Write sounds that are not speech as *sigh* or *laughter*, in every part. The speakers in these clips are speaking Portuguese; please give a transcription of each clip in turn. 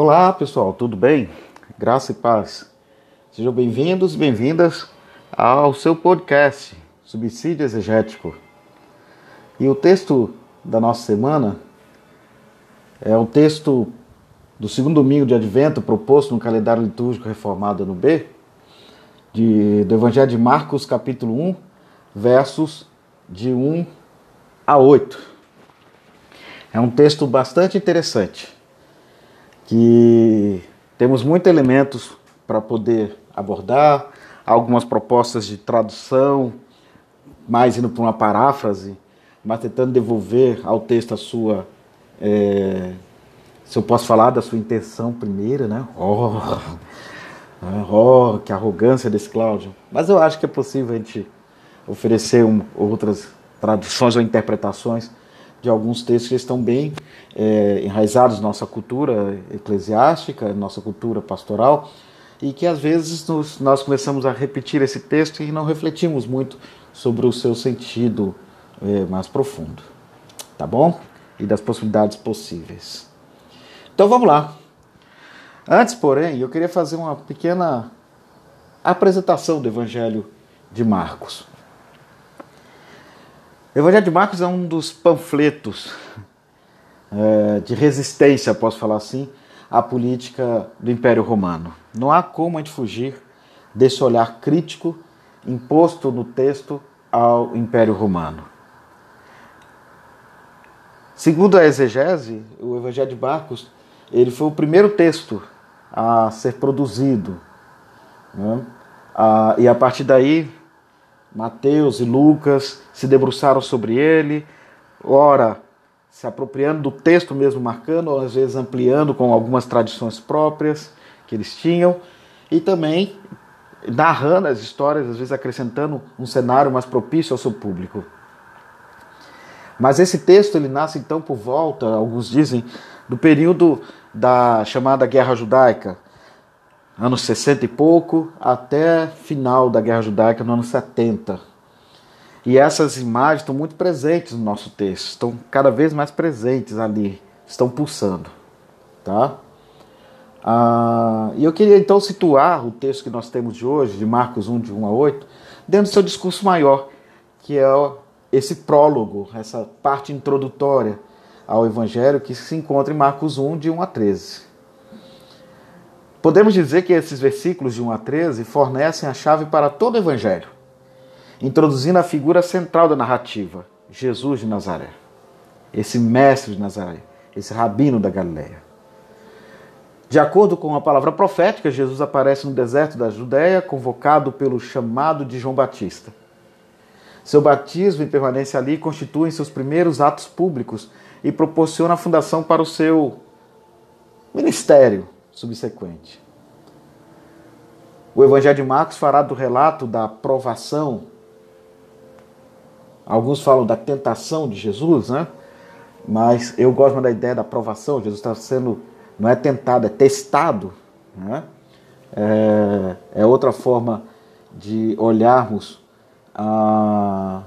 Olá pessoal, tudo bem? Graça e paz. Sejam bem-vindos e bem-vindas ao seu podcast Subsídio Exegético. E o texto da nossa semana é o texto do segundo domingo de Advento proposto no calendário litúrgico reformado no B, de, do Evangelho de Marcos, capítulo 1, versos de 1 a 8. É um texto bastante interessante, que temos muitos elementos para poder abordar, algumas propostas de tradução, mais indo para uma paráfrase, mas tentando devolver ao texto a sua. É, se eu posso falar da sua intenção primeira, né? Oh, *laughs* oh, que arrogância desse Cláudio. Mas eu acho que é possível a gente oferecer um, outras traduções ou interpretações de alguns textos que estão bem é, enraizados na nossa cultura eclesiástica, nossa cultura pastoral, e que às vezes nos, nós começamos a repetir esse texto e não refletimos muito sobre o seu sentido é, mais profundo. Tá bom? E das possibilidades possíveis. Então vamos lá. Antes, porém, eu queria fazer uma pequena apresentação do Evangelho de Marcos. O Evangelho de Marcos é um dos panfletos é, de resistência, posso falar assim, à política do Império Romano. Não há como a gente fugir desse olhar crítico imposto no texto ao Império Romano. Segundo a exegese, o Evangelho de Marcos ele foi o primeiro texto a ser produzido. Né? Ah, e a partir daí, Mateus e Lucas se debruçaram sobre ele, ora se apropriando do texto mesmo, marcando, ou às vezes ampliando com algumas tradições próprias que eles tinham, e também narrando as histórias, às vezes acrescentando um cenário mais propício ao seu público. Mas esse texto ele nasce então por volta, alguns dizem, do período da chamada Guerra Judaica, anos 60 e pouco, até final da Guerra Judaica, no ano 70. E essas imagens estão muito presentes no nosso texto, estão cada vez mais presentes ali, estão pulsando. Tá? Ah, e eu queria então situar o texto que nós temos de hoje, de Marcos 1, de 1 a 8, dentro do seu discurso maior, que é esse prólogo, essa parte introdutória ao Evangelho que se encontra em Marcos 1, de 1 a 13. Podemos dizer que esses versículos de 1 a 13 fornecem a chave para todo o Evangelho, introduzindo a figura central da narrativa, Jesus de Nazaré, esse mestre de Nazaré, esse rabino da Galileia. De acordo com a palavra profética, Jesus aparece no deserto da Judéia, convocado pelo chamado de João Batista. Seu batismo e permanência ali constituem seus primeiros atos públicos e proporciona a fundação para o seu ministério subsequente. O Evangelho de Marcos fará do relato da provação, alguns falam da tentação de Jesus, né? Mas eu gosto da ideia da provação. Jesus está sendo, não é tentado, é testado. Né? É, é outra forma de olharmos a,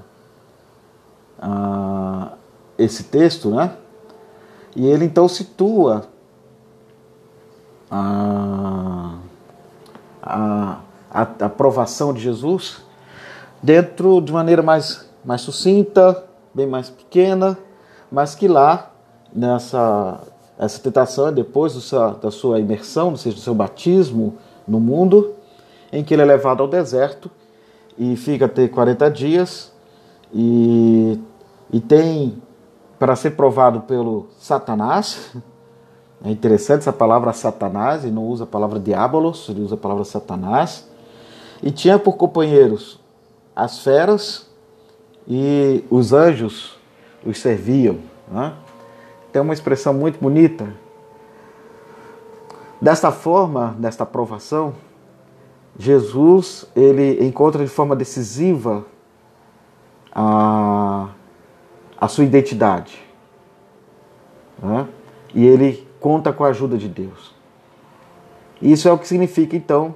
a, esse texto, né? E ele então situa a, a, a aprovação de Jesus dentro de maneira mais, mais sucinta, bem mais pequena, mas que lá, nessa essa tentação depois da sua imersão, ou seja, do seu batismo no mundo, em que ele é levado ao deserto e fica até 40 dias e, e tem para ser provado pelo Satanás. É interessante essa palavra Satanás, e não usa a palavra diabolos, ele usa a palavra Satanás. E tinha por companheiros as feras e os anjos os serviam. Né? Tem uma expressão muito bonita. Desta forma, desta aprovação, Jesus ele encontra de forma decisiva a a sua identidade. Né? E ele conta com a ajuda de Deus. Isso é o que significa, então,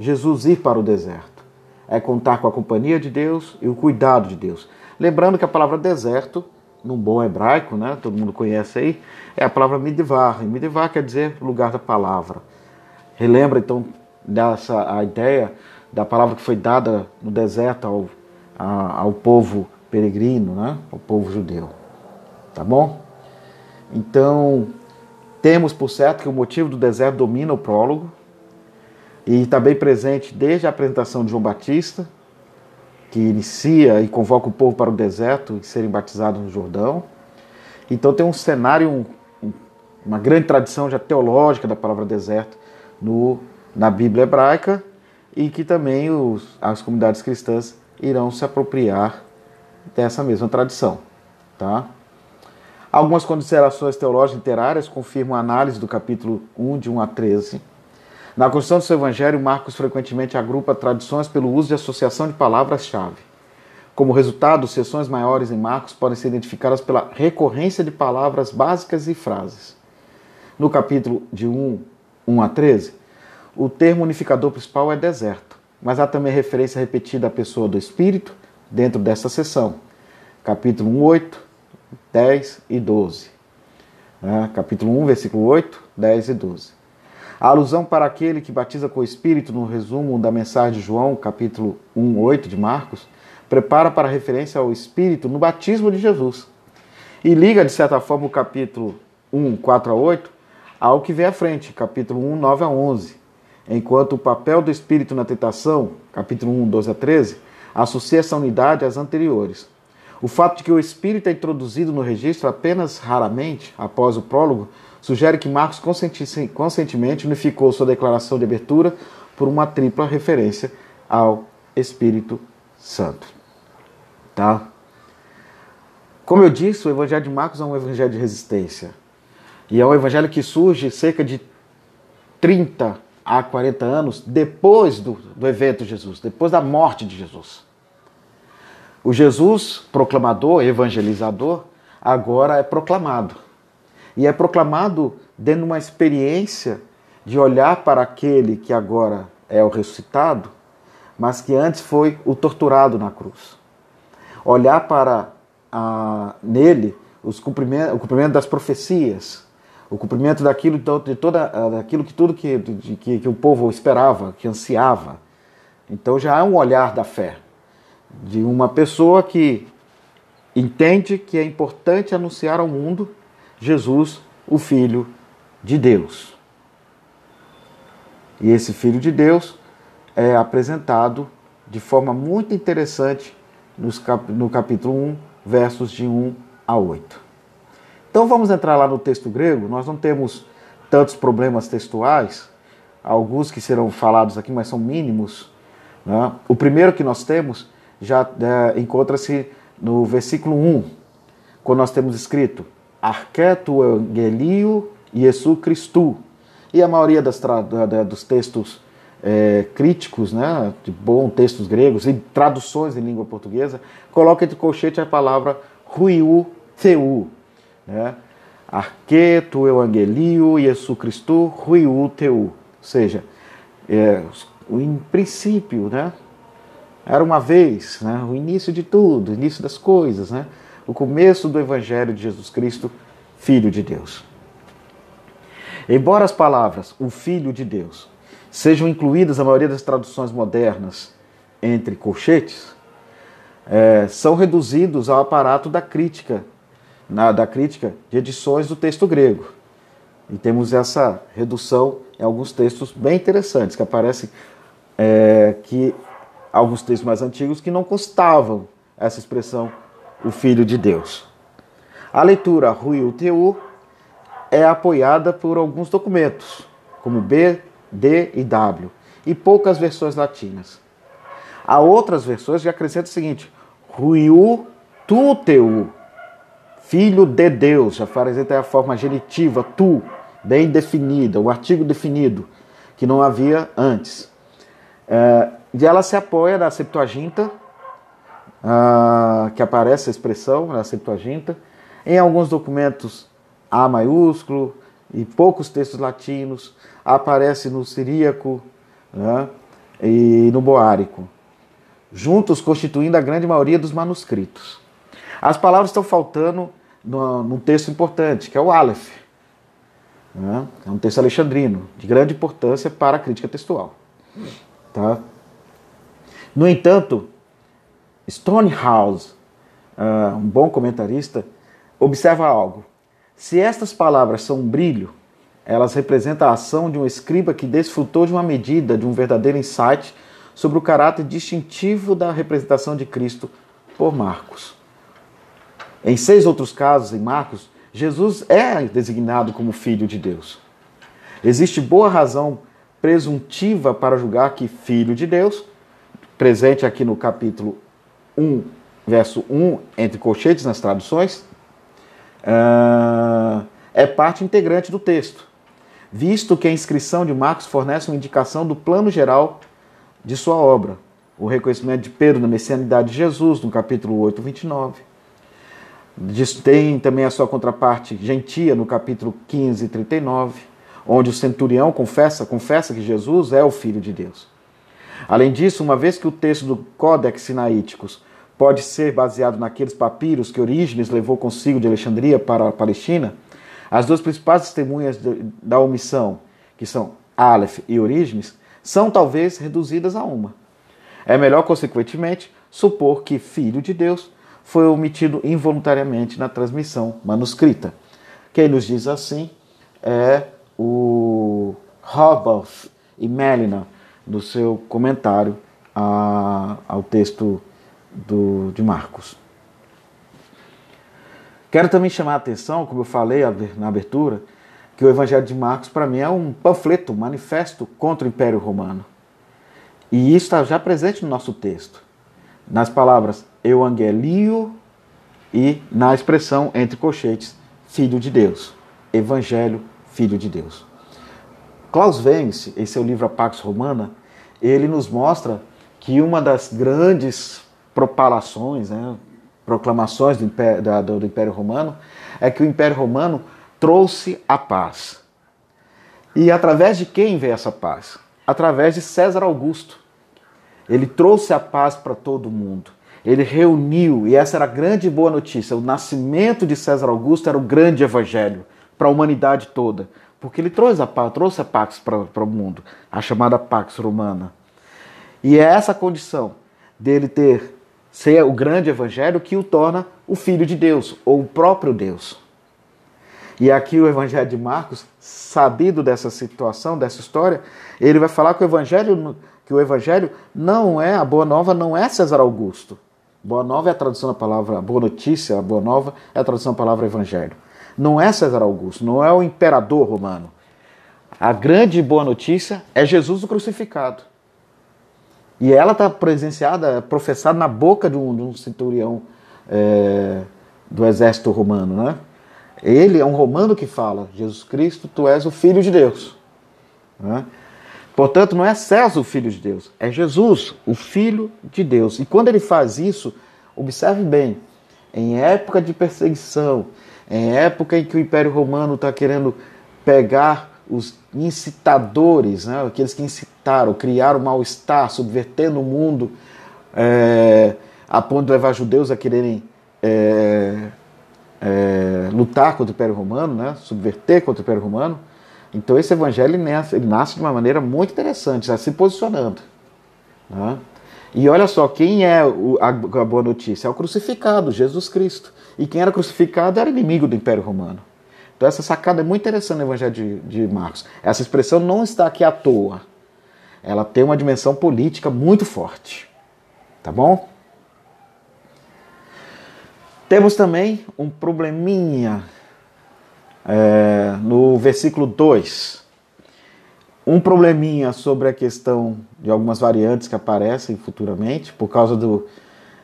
Jesus ir para o deserto. É contar com a companhia de Deus e o cuidado de Deus. Lembrando que a palavra deserto num bom hebraico, né? Todo mundo conhece aí, é a palavra midvar. E midvar quer dizer lugar da palavra. Relembra então dessa a ideia da palavra que foi dada no deserto ao, a, ao povo peregrino, né? Ao povo judeu. Tá bom? Então, temos por certo que o motivo do deserto domina o prólogo e está bem presente desde a apresentação de João Batista, que inicia e convoca o povo para o deserto e serem batizados no Jordão. Então tem um cenário, um, uma grande tradição já teológica da palavra deserto no, na Bíblia hebraica e que também os, as comunidades cristãs irão se apropriar dessa mesma tradição. Tá? Algumas considerações teológicas literárias confirmam a análise do capítulo 1, de 1 a 13 na construção do seu evangelho, Marcos frequentemente agrupa tradições pelo uso de associação de palavras-chave. Como resultado, seções maiores em Marcos podem ser identificadas pela recorrência de palavras básicas e frases. No capítulo de 1, 1 a 13, o termo unificador principal é deserto, mas há também referência repetida à pessoa do Espírito dentro dessa seção. Capítulo 1, 8, 10 e 12. É, capítulo 1, versículo 8, 10 e 12. A alusão para aquele que batiza com o Espírito, no resumo da mensagem de João, capítulo 1, 8 de Marcos, prepara para referência ao Espírito no batismo de Jesus. E liga, de certa forma, o capítulo 1, 4 a 8 ao que vem à frente, capítulo 1, 9 a 11. Enquanto o papel do Espírito na tentação, capítulo 1, 12 a 13, associa essa unidade às anteriores. O fato de que o Espírito é introduzido no registro apenas raramente, após o prólogo, sugere que Marcos conscientemente unificou sua declaração de abertura por uma tripla referência ao Espírito Santo. Tá? Como eu disse, o Evangelho de Marcos é um evangelho de resistência. E é um evangelho que surge cerca de 30 a 40 anos depois do, do evento de Jesus, depois da morte de Jesus. O Jesus proclamador, evangelizador, agora é proclamado. E é proclamado dentro de uma experiência de olhar para aquele que agora é o ressuscitado, mas que antes foi o torturado na cruz. Olhar para ah, nele os cumprimento, o cumprimento das profecias, o cumprimento daquilo, de toda, ah, daquilo que tudo que, que, que o povo esperava, que ansiava. Então já é um olhar da fé de uma pessoa que entende que é importante anunciar ao mundo Jesus, o Filho de Deus. E esse Filho de Deus é apresentado de forma muito interessante no capítulo 1, versos de 1 a 8. Então vamos entrar lá no texto grego. Nós não temos tantos problemas textuais, alguns que serão falados aqui, mas são mínimos. Né? O primeiro que nós temos já é, encontra-se no versículo 1, quando nós temos escrito: Arqueto Evangelio Jesu Christu. E a maioria das dos textos é, críticos, né, de bons textos gregos e traduções em língua portuguesa, coloca entre colchete a palavra ruiu teu. Né? Arqueto Evangelio Jesu Christu ruiu teu. Ou seja, é, em princípio, né, era uma vez, né, o início de tudo, o início das coisas, né? o começo do Evangelho de Jesus Cristo, Filho de Deus. Embora as palavras o Filho de Deus sejam incluídas na maioria das traduções modernas entre colchetes, é, são reduzidos ao aparato da crítica, na, da crítica de edições do texto grego. E temos essa redução em alguns textos bem interessantes, que aparecem é, que alguns textos mais antigos que não constavam essa expressão o Filho de Deus. A leitura Rui UTU é apoiada por alguns documentos, como B, D e W, e poucas versões latinas. Há outras versões que acrescentam o seguinte: Ruiu tu teu, filho de Deus, já apresenta a forma genitiva, tu, bem definida, o artigo definido, que não havia antes. É, e ela se apoia na Septuaginta, ah, que aparece a expressão na Septuaginta, em alguns documentos A maiúsculo e poucos textos latinos, aparece no siríaco né, e no boárico, juntos constituindo a grande maioria dos manuscritos. As palavras estão faltando num texto importante, que é o Aleph. Né? É um texto alexandrino, de grande importância para a crítica textual. Tá? No entanto, Stonehouse, uh, um bom comentarista, observa algo. Se estas palavras são um brilho, elas representam a ação de um escriba que desfrutou de uma medida, de um verdadeiro insight sobre o caráter distintivo da representação de Cristo por Marcos. Em seis outros casos, em Marcos, Jesus é designado como Filho de Deus. Existe boa razão presuntiva para julgar que Filho de Deus, presente aqui no capítulo 1, verso 1, entre colchetes nas traduções, ah, é parte integrante do texto, visto que a inscrição de Marcos fornece uma indicação do plano geral de sua obra, o reconhecimento de Pedro na messianidade de Jesus, no capítulo 8, 29. Tem também a sua contraparte gentia no capítulo 15, 39, onde o centurião confessa, confessa que Jesus é o Filho de Deus. Além disso, uma vez que o texto do Códex Sinaíticos pode ser baseado naqueles papiros que Orígenes levou consigo de Alexandria para a Palestina, as duas principais testemunhas da omissão, que são Aleph e Orígenes, são talvez reduzidas a uma. É melhor, consequentemente, supor que Filho de Deus foi omitido involuntariamente na transmissão manuscrita. Quem nos diz assim é o Hobarth e Melina, no seu comentário a, ao texto do, de Marcos. Quero também chamar a atenção, como eu falei na abertura, que o Evangelho de Marcos, para mim, é um panfleto, um manifesto contra o Império Romano. E isso está já presente no nosso texto, nas palavras Evangelio e na expressão entre colchetes, Filho de Deus. Evangelho, Filho de Deus. Klaus Vence, em seu livro A Pax Romana, ele nos mostra que uma das grandes propalações, né, proclamações do Império, da, do Império Romano, é que o Império Romano trouxe a paz. E através de quem veio essa paz? Através de César Augusto. Ele trouxe a paz para todo mundo. Ele reuniu, e essa era a grande boa notícia: o nascimento de César Augusto era o grande evangelho para a humanidade toda. Porque ele trouxe a trouxe a Pax para o mundo, a chamada Pax Romana. E é essa condição dele ter ser o grande evangelho que o torna o filho de Deus, ou o próprio Deus. E aqui o evangelho de Marcos, sabido dessa situação, dessa história, ele vai falar que o evangelho que o evangelho não é a boa nova, não é César Augusto. Boa nova é a tradução da palavra, boa notícia, a boa nova é a tradução da palavra evangelho. Não é César Augusto, não é o imperador romano. A grande boa notícia é Jesus o crucificado. E ela está presenciada, professada na boca de um, de um centurião é, do exército romano. Né? Ele é um romano que fala: Jesus Cristo, tu és o Filho de Deus. Né? Portanto, não é César o Filho de Deus, é Jesus, o Filho de Deus. E quando ele faz isso, observe bem, em época de perseguição, em época em que o Império Romano está querendo pegar os incitadores, né, aqueles que incitaram, criaram mal-estar, subvertendo o mundo, é, a ponto de levar judeus a quererem é, é, lutar contra o Império Romano, né, subverter contra o Império Romano. Então esse evangelho nasce, nasce de uma maneira muito interessante, está se posicionando. Né? E olha só, quem é a boa notícia? É o crucificado, Jesus Cristo. E quem era crucificado era inimigo do Império Romano. Então essa sacada é muito interessante no Evangelho de, de Marcos. Essa expressão não está aqui à toa. Ela tem uma dimensão política muito forte. Tá bom? Temos também um probleminha é, no versículo 2. Um probleminha sobre a questão de algumas variantes que aparecem futuramente, por causa do,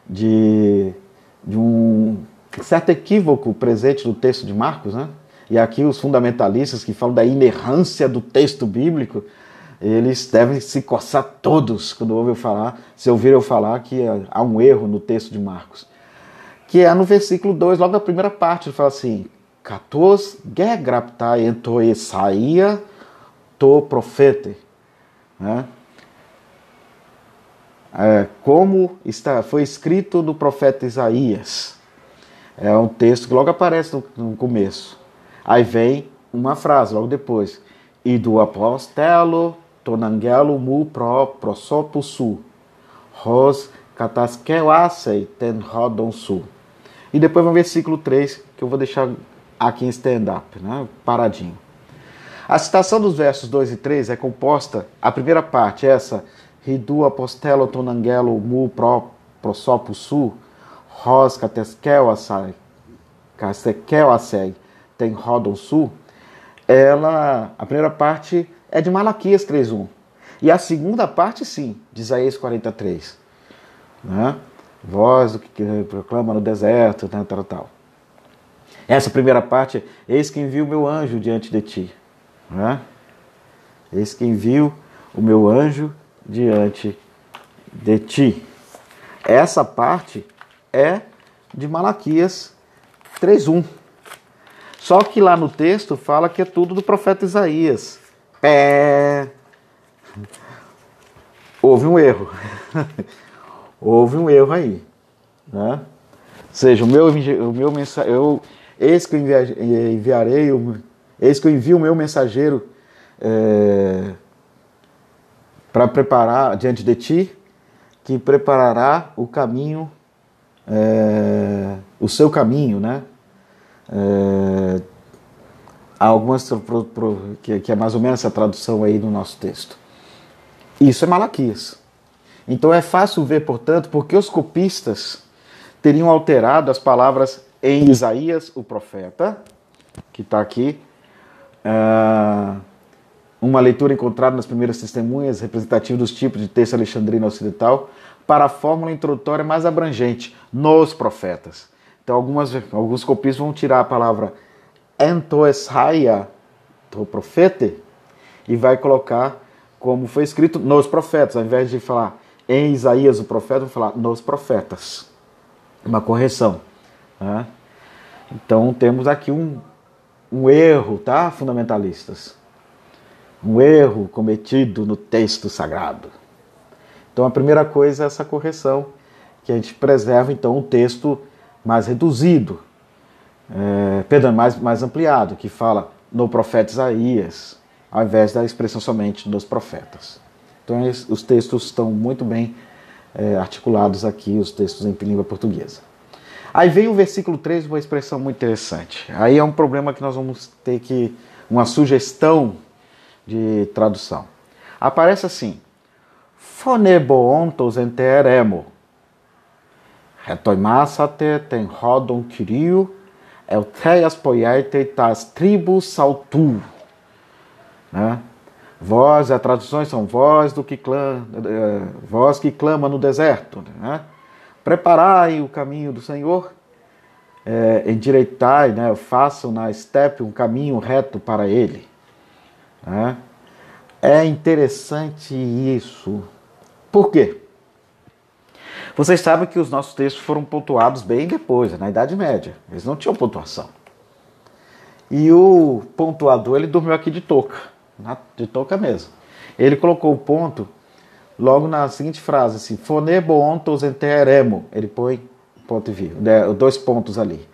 de, de um certo equívoco presente no texto de Marcos, né? E aqui os fundamentalistas que falam da inerrância do texto bíblico, eles devem se coçar todos quando ouvem falar, se ouviram eu falar que há um erro no texto de Marcos. Que é no versículo 2, logo na primeira parte, ele fala assim: Catos gegraptai ento Isaia to profeta. Né? É, como está, foi escrito no profeta Isaías. É um texto que logo aparece no, no começo. Aí vem uma frase logo depois. E do apostelo tonangelo mu pro prosopusu. Ros catasqueuasei ten rodon su. E depois vem o versículo 3, que eu vou deixar aqui em stand-up, né? paradinho. A citação dos versos 2 e 3 é composta, a primeira parte, essa, Ridu apostelo tonangelo mu pro prosopusu, Ros Catesquel Assai, Castequel tem Rodon Sul, ela, a primeira parte é de Malaquias 3.1. E a segunda parte, sim, de Isaías 43. Né? Voz do que proclama no deserto, né, tal, tal. Essa primeira parte, eis que envio o meu anjo diante de ti. Né? Eis que envio o meu anjo diante de ti. Essa parte é de Malaquias 3:1. Só que lá no texto fala que é tudo do profeta Isaías. É... Houve um erro. *laughs* Houve um erro aí. Né? Ou seja, o meu, o meu mensageiro, eis que eu enviarei, eis que eu envio o meu mensageiro é, para preparar diante de ti, que preparará o caminho é, o seu caminho, né? É, há algumas pro, pro, que, que, é mais ou menos essa tradução aí no nosso texto. Isso é Malaquias. Então é fácil ver, portanto, porque os copistas teriam alterado as palavras em Isaías, o profeta, que está aqui, é, uma leitura encontrada nas primeiras testemunhas, representativa dos tipos de texto alexandrino ocidental, para a fórmula introdutória mais abrangente, nos profetas. Então, algumas, alguns copistas vão tirar a palavra entoeshaia, do profeta, e vai colocar como foi escrito nos profetas, ao invés de falar em Isaías o profeta, vão falar nos profetas. Uma correção. Né? Então, temos aqui um, um erro, tá, fundamentalistas? Um erro cometido no texto sagrado. Então a primeira coisa é essa correção, que a gente preserva então um texto mais reduzido, é, perdão, mais, mais ampliado, que fala no profeta Isaías, ao invés da expressão somente dos profetas. Então os textos estão muito bem é, articulados aqui, os textos em língua portuguesa. Aí vem o versículo 3, uma expressão muito interessante. Aí é um problema que nós vamos ter que. uma sugestão de tradução. Aparece assim: phoneboontos enteremo. Retoimassate ten rodon kirio, euteias poiete tas tribus saltu. Né? Voz, as traduções são voz do que clama, voz que clama no deserto. Né? Preparai o caminho do Senhor, é, endireitai, né? façam na estepe um caminho reto para ele. Né? É interessante isso. Por quê? Vocês sabem que os nossos textos foram pontuados bem depois, na Idade Média. Eles não tinham pontuação. E o pontuador, ele dormiu aqui de touca, de touca mesmo. Ele colocou o ponto logo na seguinte frase, assim, fonebo ontos enteremo. Ele põe ponto e vírgula, né, dois pontos ali.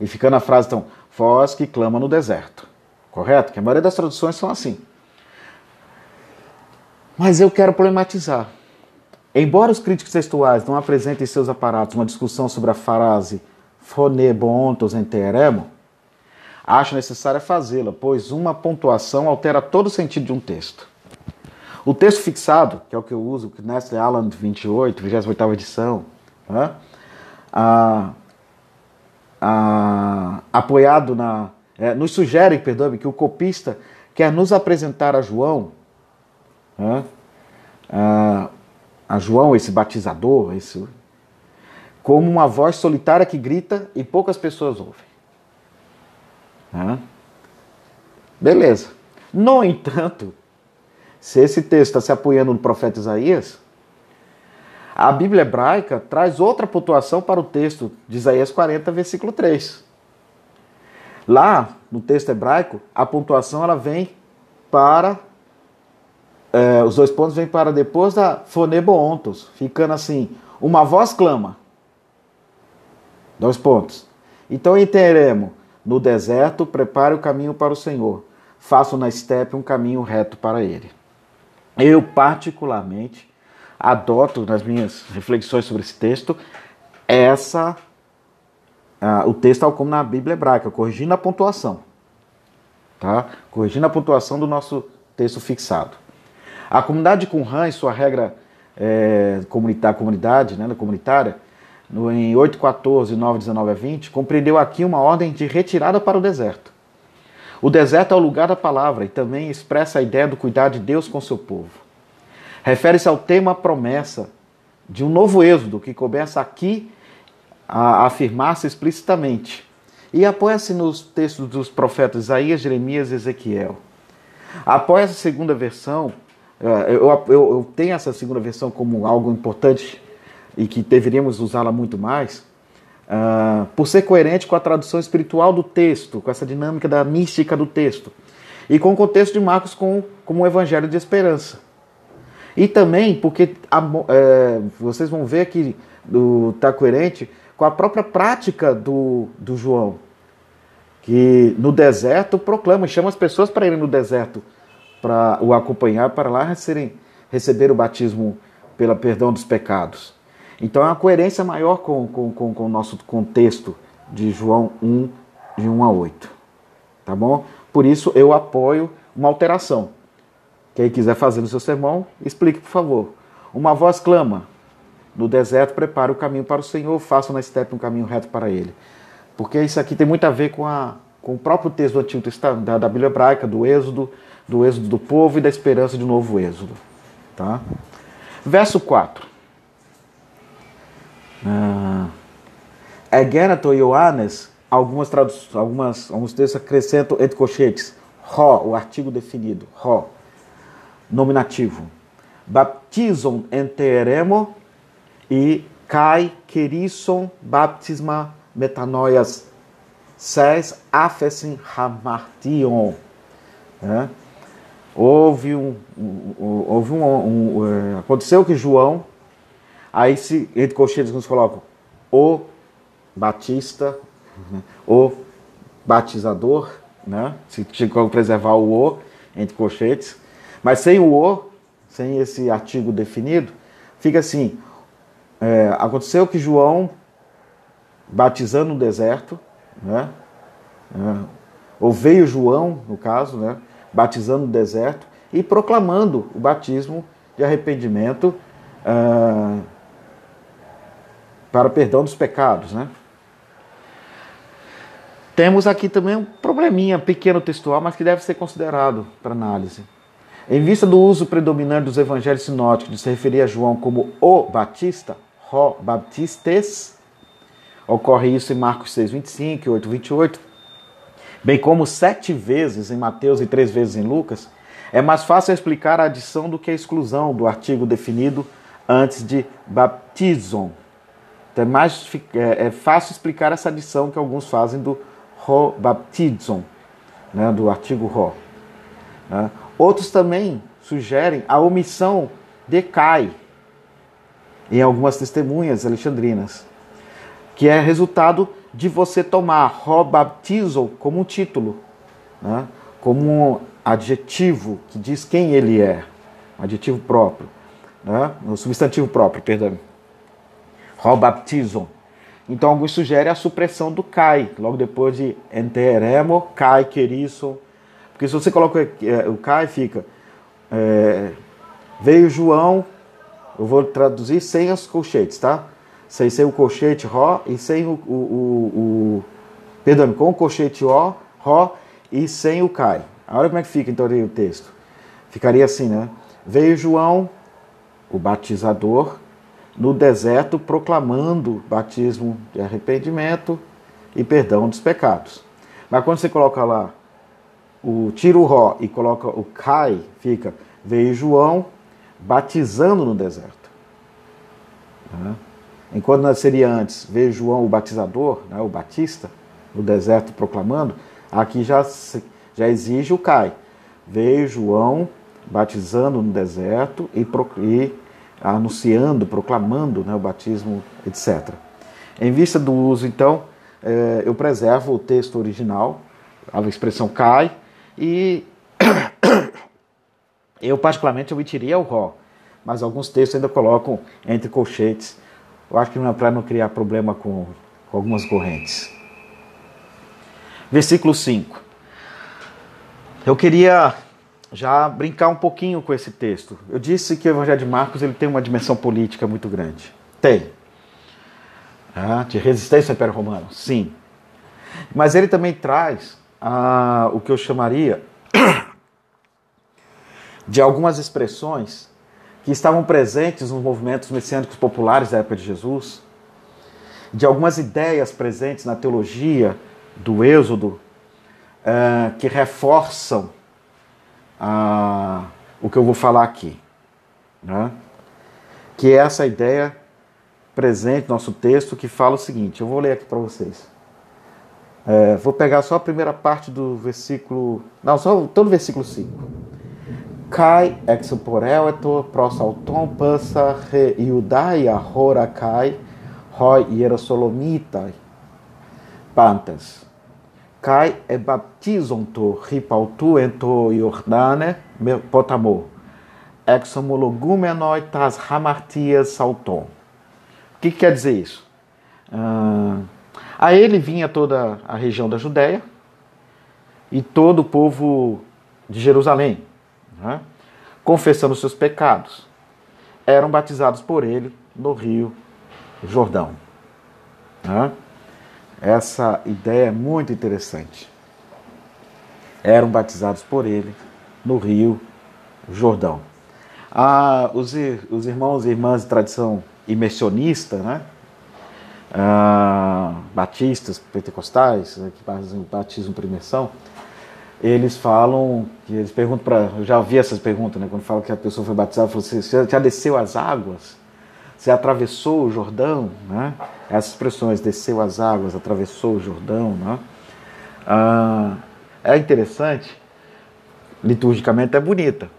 E ficando a frase, então, voz que clama no deserto. Correto? Que a maioria das traduções são assim. Mas eu quero problematizar. Embora os críticos textuais não apresentem em seus aparatos uma discussão sobre a frase phonebontos enteremo, acho necessária fazê-la, pois uma pontuação altera todo o sentido de um texto. O texto fixado, que é o que eu uso, que Nestle Allen 28, 28 edição, né? ah, ah, apoiado na. É, nos sugere, perdoe-me, que o copista quer nos apresentar a João né? ah, a João, esse batizador, esse, como uma voz solitária que grita e poucas pessoas ouvem. Beleza. No entanto, se esse texto está se apoiando no profeta Isaías, a Bíblia hebraica traz outra pontuação para o texto de Isaías 40, versículo 3. Lá, no texto hebraico, a pontuação ela vem para é, os dois pontos vêm para depois da phoneboontos, ficando assim, uma voz clama. Dois pontos. Então entenderemos, no deserto prepare o caminho para o Senhor, faça na estepe um caminho reto para ele. Eu particularmente adoto nas minhas reflexões sobre esse texto essa uh, o texto tal como na Bíblia hebraica, corrigindo a pontuação. Tá? Corrigindo a pontuação do nosso texto fixado. A comunidade de Qumran, em sua regra é, comunitária, comunidade, né, comunitária, no, em 8.14, 9, 19 a 20, compreendeu aqui uma ordem de retirada para o deserto. O deserto é o lugar da palavra e também expressa a ideia do cuidado de Deus com seu povo. Refere-se ao tema promessa de um novo êxodo que começa aqui a afirmar-se explicitamente e apoia-se nos textos dos profetas Isaías, Jeremias e Ezequiel. Após essa segunda versão, eh, eu, eu, eu tenho essa segunda versão como algo importante e que deveríamos usá-la muito mais, uh, por ser coerente com a tradução espiritual do texto, com essa dinâmica da mística do texto, e com o contexto de Marcos como, como um evangelho de esperança. E também porque a, é, vocês vão ver que está coerente com a própria prática do, do João, que no deserto proclama, chama as pessoas para irem no deserto para o acompanhar, para lá receberem, receber o batismo pela perdão dos pecados. Então é uma coerência maior com, com, com, com o nosso contexto de João 1, de 1 a 8. Tá bom? Por isso eu apoio uma alteração. Quem quiser fazer no seu sermão, explique, por favor. Uma voz clama: no deserto, prepare o caminho para o Senhor, faça na estepe um caminho reto para Ele. Porque isso aqui tem muito a ver com, a, com o próprio texto do Antigo Testamento, da, da Bíblia Hebraica, do Êxodo, do Êxodo do povo e da esperança de um novo Êxodo. Tá? Verso 4. Ah, Egerato e Ioannes, algumas algumas, alguns textos acrescentam entre colchetes, Ró, o artigo definido, Ró, nominativo. Baptizum enteremo e kai kerisson baptisma metanoias ses afesin hamartion. É? Houve um, houve um, um, um, aconteceu que João, aí se entre colchetes nos colocam o batista, *laughs* o batizador, né? Se tinha que preservar o o entre colchetes, mas sem o o, sem esse artigo definido, fica assim: é, aconteceu que João, batizando no deserto, né, é, ou veio João, no caso, né, batizando no deserto e proclamando o batismo de arrependimento uh, para perdão dos pecados. Né? Temos aqui também um probleminha pequeno textual, mas que deve ser considerado para análise. Em vista do uso predominante dos evangelhos sinóticos de se referir a João como o Batista, Ro Baptistes. Ocorre isso em Marcos 6, 25 e 8, 28. Bem como sete vezes em Mateus e três vezes em Lucas, é mais fácil explicar a adição do que a exclusão do artigo definido antes de baptizon. Então é, mais, é, é fácil explicar essa adição que alguns fazem do ro baptizon, né, do artigo ro. Né. Outros também sugerem a omissão de cai, em algumas testemunhas alexandrinas, que é resultado de você tomar robaptizo como um título, né? como um adjetivo que diz quem ele é, um adjetivo próprio, né? um substantivo próprio, perdão. Robaptizo. Então alguns sugerem a supressão do cai, logo depois de enteremo, cai, querisso. Porque se você coloca é, o cai, fica. É, veio João, eu vou traduzir sem os colchetes, tá? Sem, o colchete Ró e sem o, o, o, o Perdão, com o colchete Ó, Ró e sem o Cai. Olha como é que fica então o texto. Ficaria assim, né? Veio João, o batizador, no deserto proclamando batismo de arrependimento e perdão dos pecados. Mas quando você coloca lá o tira o Ró e coloca o Cai, fica veio João, batizando no deserto. Né? Enquanto seria antes, veio João o batizador, né, o batista, no deserto proclamando, aqui já, já exige o cai. Veio João batizando no deserto e, e anunciando, proclamando né, o batismo, etc. Em vista do uso, então, é, eu preservo o texto original, a expressão cai, e *coughs* eu particularmente tirei o ró, mas alguns textos ainda colocam entre colchetes. Eu acho que não é para não criar problema com, com algumas correntes. Versículo 5. Eu queria já brincar um pouquinho com esse texto. Eu disse que o Evangelho de Marcos ele tem uma dimensão política muito grande. Tem. Ah, de resistência ao Império Romano, sim. Mas ele também traz ah, o que eu chamaria *coughs* de algumas expressões que estavam presentes nos movimentos messiânicos populares da época de Jesus, de algumas ideias presentes na teologia do Êxodo uh, que reforçam uh, o que eu vou falar aqui. Né? Que é essa ideia presente no nosso texto que fala o seguinte: eu vou ler aqui para vocês. É, vou pegar só a primeira parte do versículo. Não, só todo o versículo 5. Kai exuporel eto prosauton passa re iudaia hora kai hoi hierosolomitai pantas. Kai e baptizonto ripautu ento Jordane potamo. Exomologumenoi tas hamartias salton. O que, que quer dizer isso? Uh, a ele vinha toda a região da Judéia e todo o povo de Jerusalém né? confessando seus pecados. Eram batizados por ele no rio Jordão. Né? Essa ideia é muito interessante. Eram batizados por ele no rio Jordão. Ah, os, os irmãos e irmãs de tradição imersionista, né? Ah, batistas, pentecostais, que fazem o batismo por imersão, eles falam, eles perguntam para, eu já ouvi essas perguntas, né, quando falam que a pessoa foi batizada, falam assim, você já desceu as águas? Você atravessou o Jordão? Né? Essas expressões, desceu as águas, atravessou o Jordão. Né? Ah, é interessante, liturgicamente é bonita.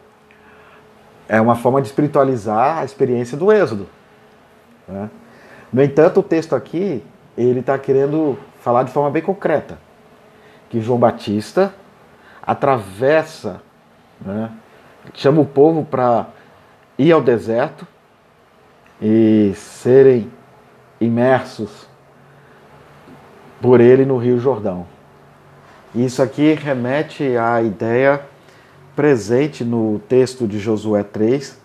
É uma forma de espiritualizar a experiência do Êxodo. Né? No entanto, o texto aqui, ele está querendo falar de forma bem concreta que João Batista atravessa, né, chama o povo para ir ao deserto e serem imersos por ele no Rio Jordão. Isso aqui remete à ideia presente no texto de Josué 3,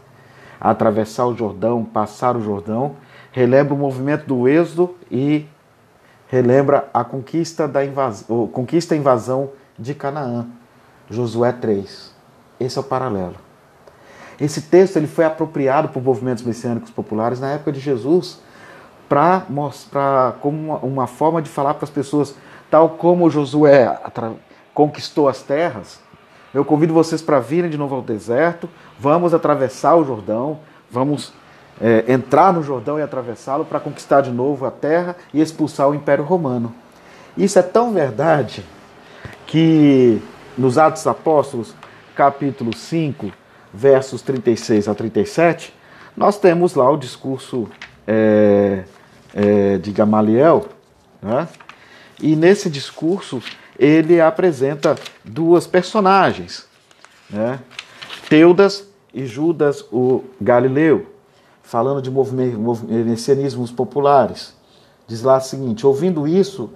atravessar o Jordão, passar o Jordão, relembra o movimento do Êxodo e relembra a conquista da invasão, conquista e invasão de Canaã. Josué 3. Esse é o paralelo. Esse texto ele foi apropriado por movimentos messiânicos populares na época de Jesus para mostrar como uma, uma, forma de falar para as pessoas, tal como Josué conquistou as terras. Eu convido vocês para virem de novo ao deserto, vamos atravessar o Jordão, vamos é, entrar no Jordão e atravessá-lo para conquistar de novo a terra e expulsar o Império Romano. Isso é tão verdade que nos Atos dos Apóstolos, capítulo 5, versos 36 a 37, nós temos lá o discurso é, é, de Gamaliel, né? e nesse discurso ele apresenta duas personagens, né? Teudas e Judas o Galileu, falando de messianismos populares. Diz lá o seguinte: ouvindo isso,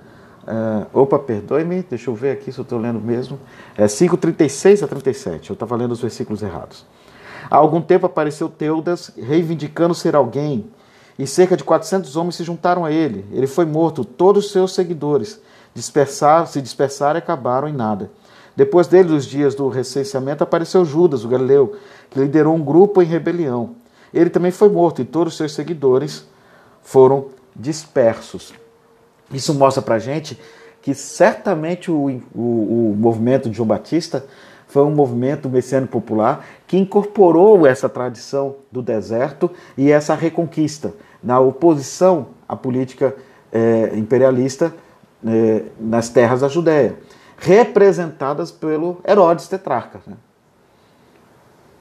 Uh, opa, perdoe-me, deixa eu ver aqui se eu estou lendo mesmo. É 5,36 a 37, eu estava lendo os versículos errados. Há algum tempo apareceu Teudas, reivindicando ser alguém, e cerca de 400 homens se juntaram a ele. Ele foi morto, todos os seus seguidores dispersaram, se dispersaram e acabaram em nada. Depois dele, dos dias do recenseamento, apareceu Judas, o galileu, que liderou um grupo em rebelião. Ele também foi morto e todos os seus seguidores foram dispersos. Isso mostra para gente que certamente o, o, o movimento de João Batista foi um movimento messiânico popular que incorporou essa tradição do deserto e essa reconquista na oposição à política é, imperialista é, nas terras da Judéia, representadas pelo Herodes tetrarca. Né?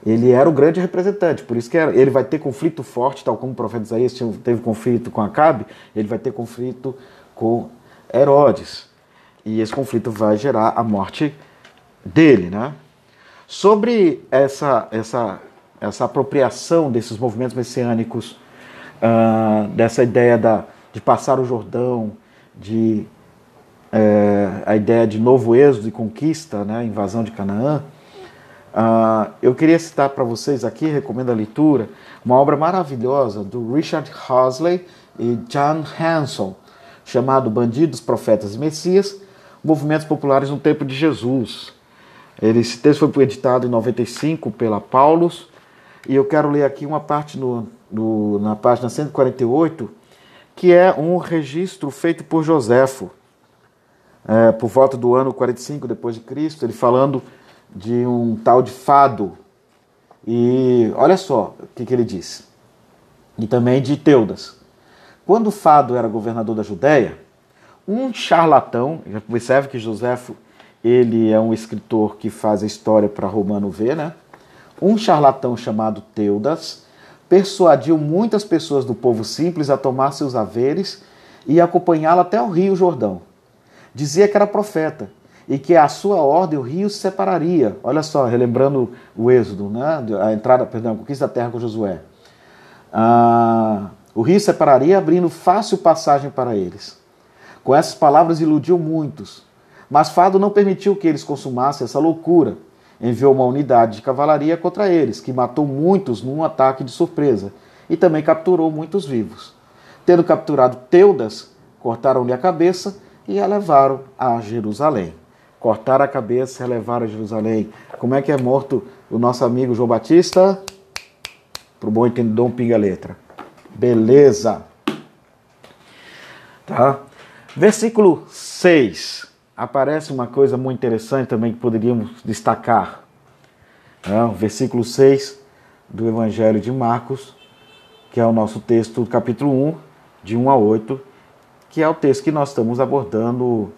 Ele era o grande representante, por isso que ele vai ter conflito forte, tal como o profeta Isaías teve conflito com Acabe, ele vai ter conflito com Herodes. E esse conflito vai gerar a morte dele, né? Sobre essa, essa, essa apropriação desses movimentos messiânicos, uh, dessa ideia da, de passar o Jordão, de é, a ideia de novo êxodo e conquista, né, invasão de Canaã, uh, eu queria citar para vocês aqui, recomendo a leitura, uma obra maravilhosa do Richard Hosley e John Hanson, chamado Bandidos, Profetas e Messias, Movimentos Populares no Tempo de Jesus. Esse texto foi editado em 95 pela Paulus, e eu quero ler aqui uma parte no, no, na página 148, que é um registro feito por Joséfo, é, por volta do ano 45 depois de Cristo, ele falando de um tal de Fado. E olha só o que, que ele diz. E também de Teudas. Quando Fado era governador da Judéia, um charlatão, observe que Joséfo ele é um escritor que faz a história para Romano ver, né? Um charlatão chamado Teudas persuadiu muitas pessoas do povo simples a tomar seus haveres e acompanhá-lo até o rio Jordão. Dizia que era profeta e que a sua ordem o rio se separaria. Olha só, relembrando o Êxodo, né? a entrada, perdão, a conquista da terra com Josué. Ah, o rio se separaria, abrindo fácil passagem para eles. Com essas palavras iludiu muitos, mas Fado não permitiu que eles consumassem essa loucura enviou uma unidade de cavalaria contra eles, que matou muitos num ataque de surpresa e também capturou muitos vivos. Tendo capturado Teudas, cortaram-lhe a cabeça e a levaram a Jerusalém. Cortaram a cabeça e a levaram a Jerusalém. Como é que é morto o nosso amigo João Batista? Pro bom entendedor, pinga letra. Beleza. Tá? Versículo 6 aparece uma coisa muito interessante também que poderíamos destacar. O versículo 6 do Evangelho de Marcos, que é o nosso texto capítulo 1, de 1 a 8, que é o texto que nós estamos abordando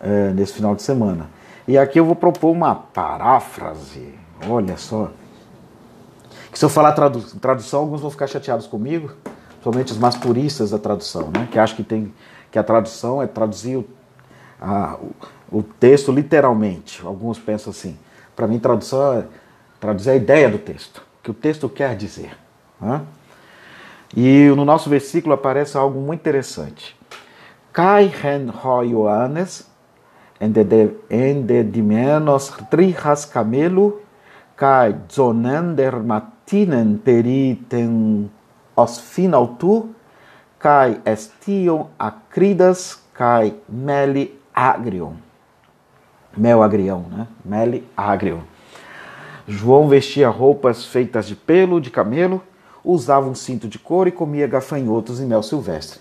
é, nesse final de semana. E aqui eu vou propor uma paráfrase, olha só. Que se eu falar tradu tradução, alguns vão ficar chateados comigo, somente os mais puristas da tradução, né? que acham que, tem, que a tradução é traduzir o a, o, o, texto literalmente. Alguns pensam assim. Para mim, tradução é traduzir a ideia do texto, o que o texto quer dizer. Né? E no nosso versículo aparece algo muito interessante. Kai hen ho Ioannes, endedimenos trihas camelo, kai zonander matinen periten os finautu, kai estion acridas, kai meli agrion. Mel agrião, né? Mele agrion. João vestia roupas feitas de pelo de camelo, usava um cinto de couro e comia gafanhotos e mel silvestre.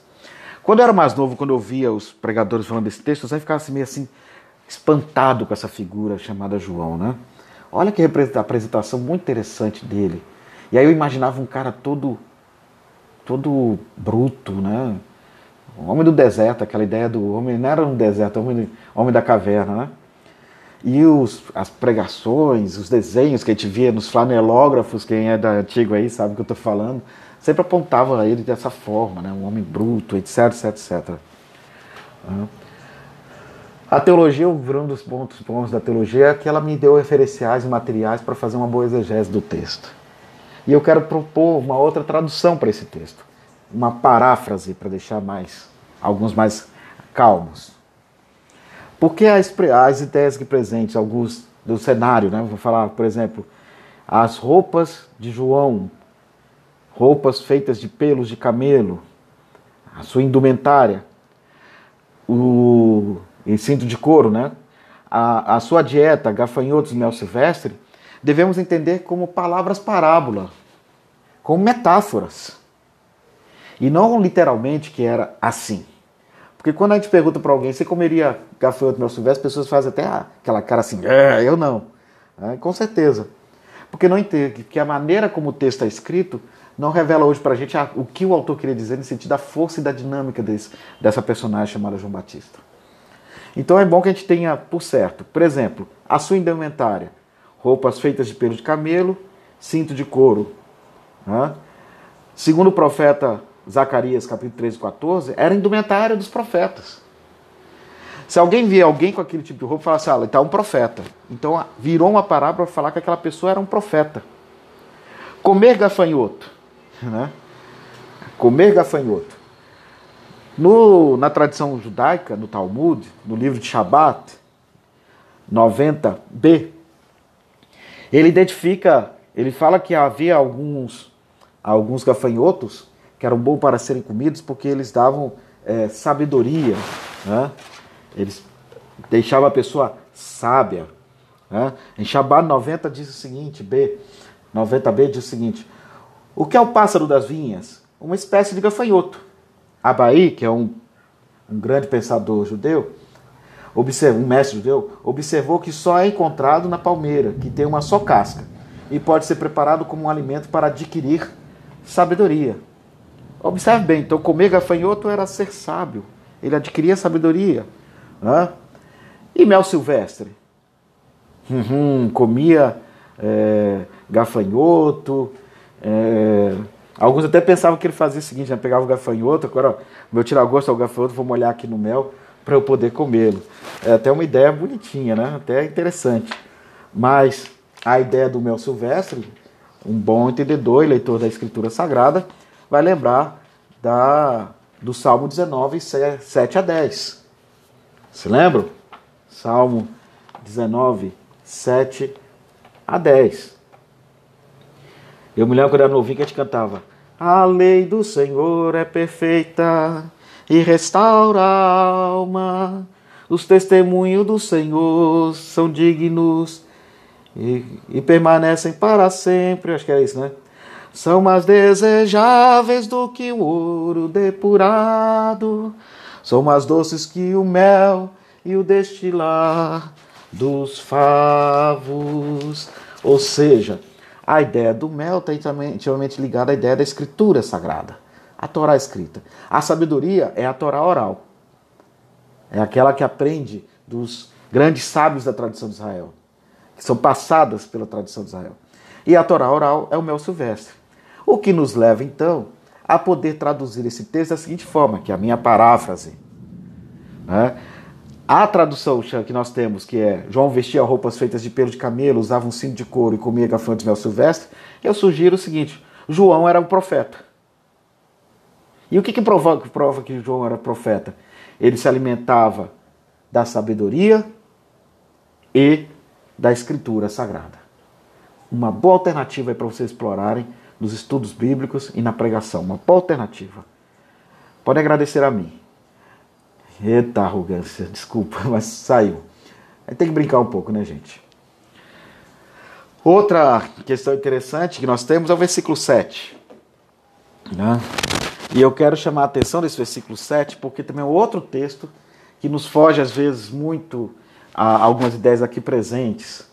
Quando eu era mais novo, quando eu via os pregadores falando desse texto, eu sempre ficava assim, meio assim, espantado com essa figura chamada João, né? Olha que apresentação muito interessante dele. E aí eu imaginava um cara todo todo bruto, né? O homem do deserto, aquela ideia do homem, não era um deserto, homem, homem da caverna, né? E os, as pregações, os desenhos que a gente via nos flanelógrafos, quem é da antigo aí sabe o que eu estou falando, sempre apontavam a ele dessa forma, né? um homem bruto, etc, etc, etc. A teologia, um dos pontos bons da teologia é que ela me deu referenciais e materiais para fazer uma boa exegese do texto. E eu quero propor uma outra tradução para esse texto uma paráfrase para deixar mais alguns mais calmos. Porque as, as ideias que presentes, alguns do cenário, né? Vou falar, por exemplo, as roupas de João, roupas feitas de pelos de camelo, a sua indumentária, o cinto de couro, né? A, a sua dieta, gafanhotos mel silvestre, devemos entender como palavras parábola, como metáforas. E não literalmente que era assim. Porque quando a gente pergunta para alguém, você comeria gafanhoto no silvestre, as pessoas fazem até aquela cara assim, é, eu não. É, com certeza. Porque não entende que a maneira como o texto está escrito não revela hoje para a gente o que o autor queria dizer no sentido da força e da dinâmica desse, dessa personagem chamada João Batista. Então é bom que a gente tenha por certo, por exemplo, a sua indumentária, roupas feitas de pelo de camelo, cinto de couro. Né? Segundo o profeta Zacarias capítulo 13 e 14, era indumentária dos profetas. Se alguém vê alguém com aquele tipo de roupa, fala assim, ah, ele está um profeta. Então virou uma parábola para falar que aquela pessoa era um profeta. Comer gafanhoto. Né? Comer gafanhoto. No, na tradição judaica, no Talmud, no livro de Shabat, 90b, ele identifica, ele fala que havia alguns, alguns gafanhotos que eram bons para serem comidos porque eles davam é, sabedoria, né? eles deixavam a pessoa sábia. Né? Em Shabat 90 diz o seguinte, B, 90b diz o seguinte, o que é o pássaro das vinhas? Uma espécie de gafanhoto. Abai, que é um, um grande pensador judeu, observa, um mestre judeu, observou que só é encontrado na palmeira, que tem uma só casca, e pode ser preparado como um alimento para adquirir sabedoria. Observe bem, então comer gafanhoto era ser sábio, ele adquiria sabedoria. Né? E mel silvestre? Uhum, comia é, gafanhoto. É, alguns até pensavam que ele fazia o seguinte: né? pegava o gafanhoto, agora ó, tirar gosto ao gafanhoto, vou molhar aqui no mel para eu poder comê-lo. É até uma ideia bonitinha, né? Até interessante. Mas a ideia do mel silvestre, um bom entendedor e leitor da Escritura Sagrada, vai lembrar da, do Salmo 19, 7 a 10. Se lembram? Salmo 19, 7 a 10. Eu me lembro quando era novinho que a gente cantava. A lei do Senhor é perfeita e restaura a alma. Os testemunhos do Senhor são dignos e, e permanecem para sempre. Acho que é isso, né? São mais desejáveis do que o ouro depurado, são mais doces que o mel e o destilar dos favos. Ou seja, a ideia do mel está intimamente ligada à ideia da escritura sagrada a Torá escrita. A sabedoria é a Torá oral. É aquela que aprende dos grandes sábios da tradição de Israel, que são passadas pela tradição de Israel. E a Torá oral é o mel silvestre. O que nos leva, então, a poder traduzir esse texto da seguinte forma, que é a minha paráfrase. Né? A tradução que nós temos, que é João vestia roupas feitas de pelo de camelo, usava um cinto de couro e comia gafanhotos de mel silvestre, eu sugiro o seguinte: João era um profeta. E o que, que prova, prova que João era profeta? Ele se alimentava da sabedoria e da escritura sagrada. Uma boa alternativa para vocês explorarem nos estudos bíblicos e na pregação. Uma boa alternativa. Pode agradecer a mim. Eita arrogância, desculpa, *laughs* mas saiu. Tem que brincar um pouco, né, gente? Outra questão interessante que nós temos é o versículo 7. Né? E eu quero chamar a atenção desse versículo 7, porque também é outro texto que nos foge às vezes muito a algumas ideias aqui presentes.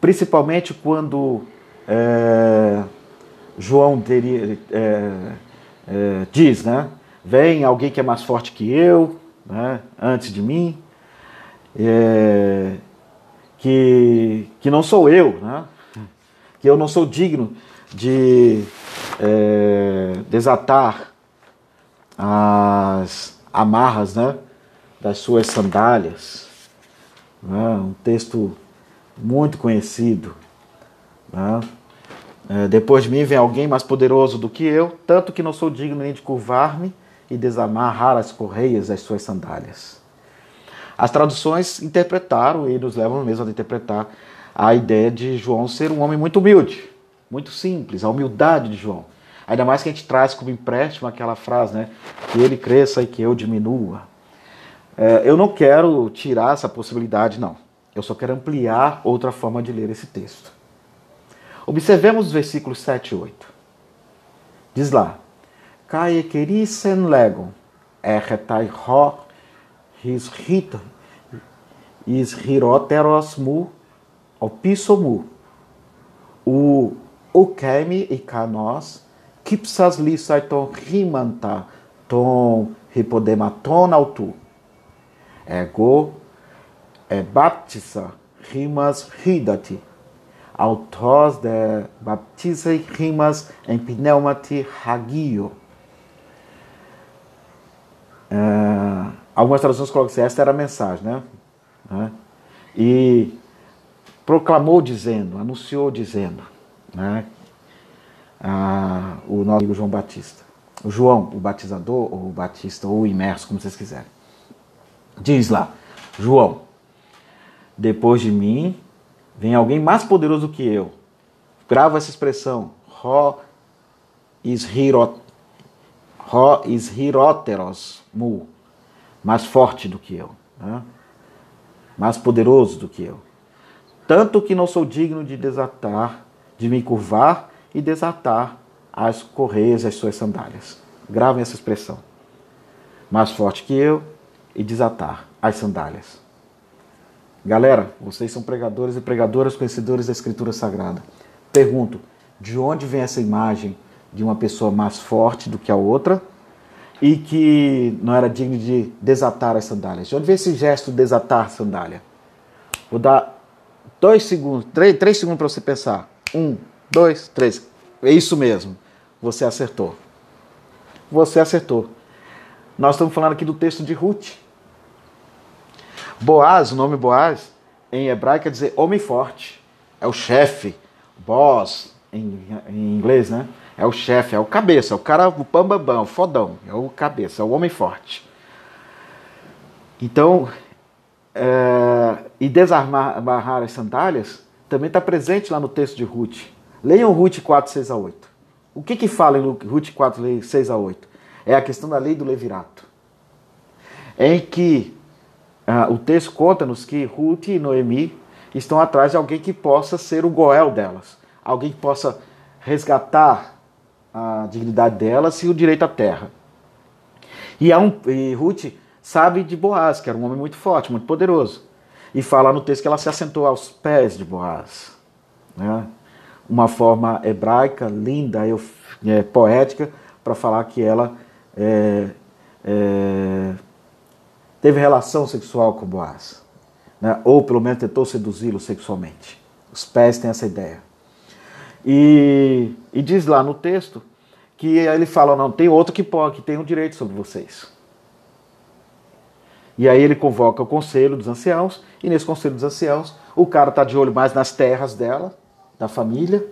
Principalmente quando é, João teria, é, é, diz, né? Vem alguém que é mais forte que eu, né, antes de mim, é, que, que não sou eu, né? que eu não sou digno de é, desatar as amarras né, das suas sandálias. Né, um texto muito conhecido. Né. É, depois de mim vem alguém mais poderoso do que eu, tanto que não sou digno nem de curvar-me e desamarrar as correias das suas sandálias. As traduções interpretaram e nos levam mesmo a interpretar a ideia de João ser um homem muito humilde, muito simples, a humildade de João. Ainda mais que a gente traz como empréstimo aquela frase, né? Que ele cresça e que eu diminua. É, eu não quero tirar essa possibilidade, não. Eu só quero ampliar outra forma de ler esse texto. Observemos os versículos 7 e 8. Diz lá: Cae querisen legon, erretai ho, his hita, is hiroteros mu, opisomu, o ukemi e canos, kipsas lisai ton rimanta ton hipodematon autu. Ego é baptisa rimas ridati. Autos de baptisei rimas em pneumati hagio. Uh, Algumas traduções colocam assim, esta era a mensagem, né? né? E proclamou dizendo, anunciou dizendo, né? Ah, o nosso amigo João Batista. O João, o batizador, ou o batista, ou o imerso, como vocês quiserem. Diz lá, João, depois de mim vem alguém mais poderoso que eu. Grava essa expressão, Ro ishirot, Ro ishiroteros mu, mais forte do que eu, né? mais poderoso do que eu. Tanto que não sou digno de desatar, de me curvar e desatar as correias as suas sandálias. Gravem essa expressão. Mais forte que eu e desatar as sandálias. Galera, vocês são pregadores e pregadoras conhecedores da Escritura Sagrada. Pergunto, de onde vem essa imagem de uma pessoa mais forte do que a outra e que não era digno de desatar as sandálias? De onde vem esse gesto de desatar a sandália? Vou dar dois segundos, três, três segundos para você pensar. Um, dois, três. É isso mesmo. Você acertou. Você acertou. Nós estamos falando aqui do texto de Ruth. Boaz, o nome Boaz, em hebraico quer dizer homem forte. É o chefe. Boss, em, em inglês, né? É o chefe, é o cabeça, é o cara, o pambambam, o fodão. É o cabeça, é o homem forte. Então, é, e desarmar as sandálias também está presente lá no texto de Ruth. Leiam Ruth 4, 6 a 8. O que, que fala em Ruth 4, 6 a 8? É a questão da lei do levirato. Em que uh, o texto conta-nos que Ruth e Noemi estão atrás de alguém que possa ser o goel delas. Alguém que possa resgatar a dignidade delas e o direito à terra. E, um, e Ruth sabe de Boaz, que era um homem muito forte, muito poderoso. E fala no texto que ela se assentou aos pés de Boaz. Né? Uma forma hebraica, linda, é, poética, para falar que ela é, é, teve relação sexual com Boaz. Né? Ou pelo menos tentou seduzi-lo sexualmente. Os pés têm essa ideia. E, e, diz lá no texto que ele fala: não, tem outro que pode, que tem um direito sobre vocês. E aí ele convoca o conselho dos anciãos, e nesse conselho dos anciãos, o cara está de olho mais nas terras dela, da família.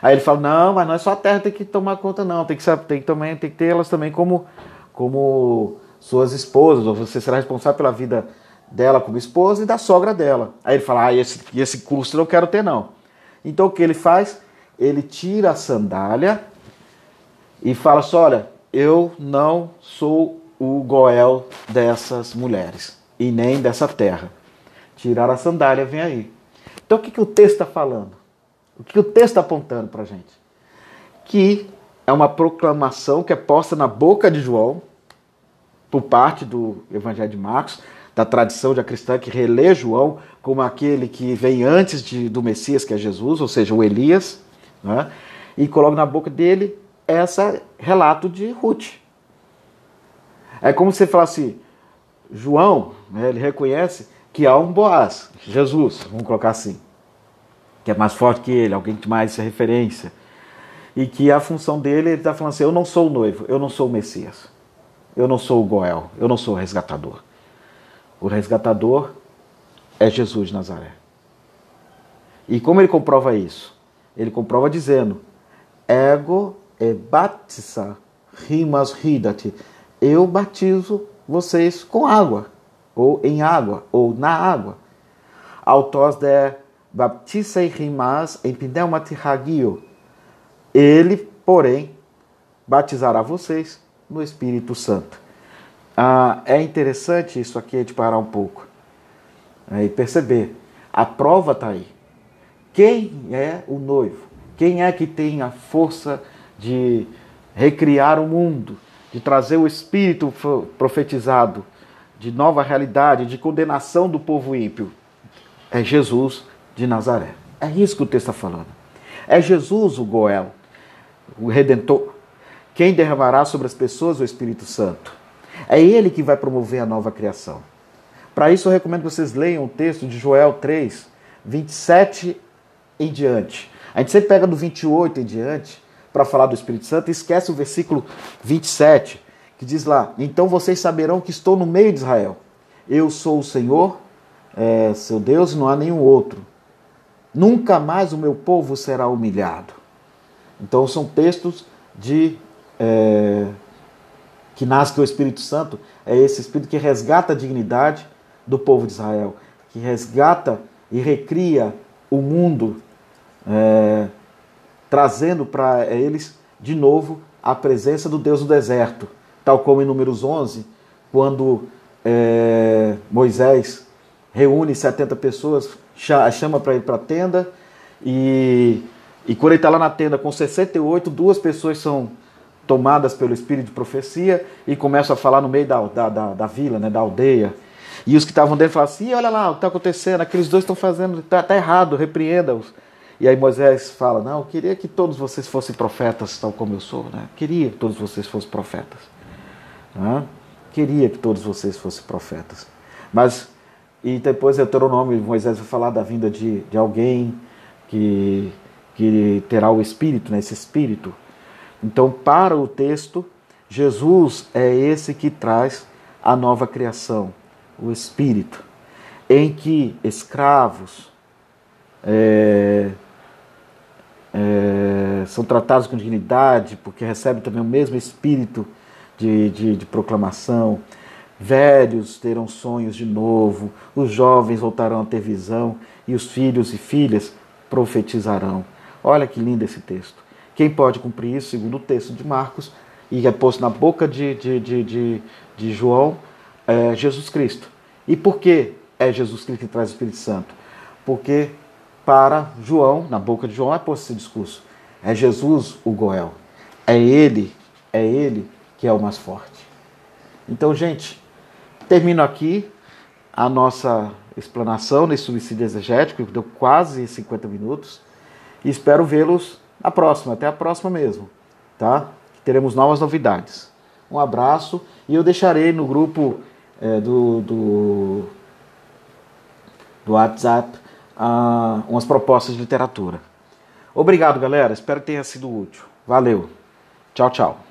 Aí ele fala, não, mas não é só a terra tem que tomar conta, não. Tem que, tem que, também, tem que ter elas também como, como suas esposas, ou você será responsável pela vida dela como esposa e da sogra dela. Aí ele fala, ah, esse, esse custo eu não quero ter, não. Então o que ele faz? Ele tira a sandália e fala assim, olha, eu não sou o Goel dessas mulheres e nem dessa terra. Tirar a sandália, vem aí. Então o que, que o texto está falando? O que o texto está apontando para a gente? Que é uma proclamação que é posta na boca de João, por parte do Evangelho de Marcos, da tradição já cristã que relê João como aquele que vem antes de, do Messias, que é Jesus, ou seja, o Elias, né? e coloca na boca dele esse relato de Ruth. É como se você falasse, João, né, ele reconhece que há um Boaz, Jesus, vamos colocar assim que é mais forte que ele, alguém que mais referência. E que a função dele, ele está falando assim: eu não sou o noivo, eu não sou o Messias, eu não sou o Goel, eu não sou o resgatador. O resgatador é Jesus de Nazaré. E como ele comprova isso? Ele comprova dizendo: Ego e batisa rimas ridati. Eu batizo vocês com água, ou em água, ou na água. Autós de baptisei rimas em pneumatiragio. Ele, porém, batizará vocês no Espírito Santo. Ah, é interessante isso aqui de parar um pouco né, e perceber. A prova está aí. Quem é o noivo? Quem é que tem a força de recriar o mundo, de trazer o Espírito profetizado, de nova realidade, de condenação do povo ímpio? É Jesus de Nazaré. É isso que o texto está falando. É Jesus o Goel, o Redentor, quem derramará sobre as pessoas o Espírito Santo. É ele que vai promover a nova criação. Para isso, eu recomendo que vocês leiam o texto de Joel 3, 27 em diante. A gente sempre pega do 28 em diante para falar do Espírito Santo e esquece o versículo 27, que diz lá: Então vocês saberão que estou no meio de Israel. Eu sou o Senhor, é, seu Deus, e não há nenhum outro. Nunca mais o meu povo será humilhado. Então são textos de é, que nasce do Espírito Santo, é esse Espírito que resgata a dignidade do povo de Israel, que resgata e recria o mundo, é, trazendo para eles de novo a presença do Deus do deserto, tal como em Números 11, quando é, Moisés reúne 70 pessoas, chama para ir para a tenda, e, e quando ele está lá na tenda com 68, duas pessoas são tomadas pelo espírito de profecia e começam a falar no meio da, da, da, da vila, né, da aldeia. E os que estavam dentro falam assim: olha lá o que está acontecendo, aqueles dois estão fazendo, está tá errado, repreenda-os. E aí Moisés fala: Não, eu queria que todos vocês fossem profetas, tal como eu sou. Né? Queria que todos vocês fossem profetas. Né? Queria que todos vocês fossem profetas. Mas, e depois Deuteronômio, Moisés vai falar da vinda de, de alguém que, que terá o Espírito, né? esse Espírito. Então, para o texto, Jesus é esse que traz a nova criação, o Espírito, em que escravos, é, é, são tratados com dignidade, porque recebem também o mesmo espírito de, de, de proclamação. Velhos terão sonhos de novo, os jovens voltarão a ter visão, e os filhos e filhas profetizarão. Olha que lindo esse texto. Quem pode cumprir isso, segundo o texto de Marcos, e é posto na boca de, de, de, de, de João, é Jesus Cristo. E por que é Jesus Cristo que traz o Espírito Santo? Porque para João, na boca de João, é posto esse discurso. É Jesus o Goel. É ele, é ele que é o mais forte. Então, gente, termino aqui a nossa explanação nesse suicídio exegético, que deu quase 50 minutos. E espero vê-los na próxima, até a próxima mesmo, tá? Teremos novas novidades. Um abraço e eu deixarei no grupo é, do, do, do WhatsApp uh, umas propostas de literatura. Obrigado, galera. Espero que tenha sido útil. Valeu. Tchau, tchau.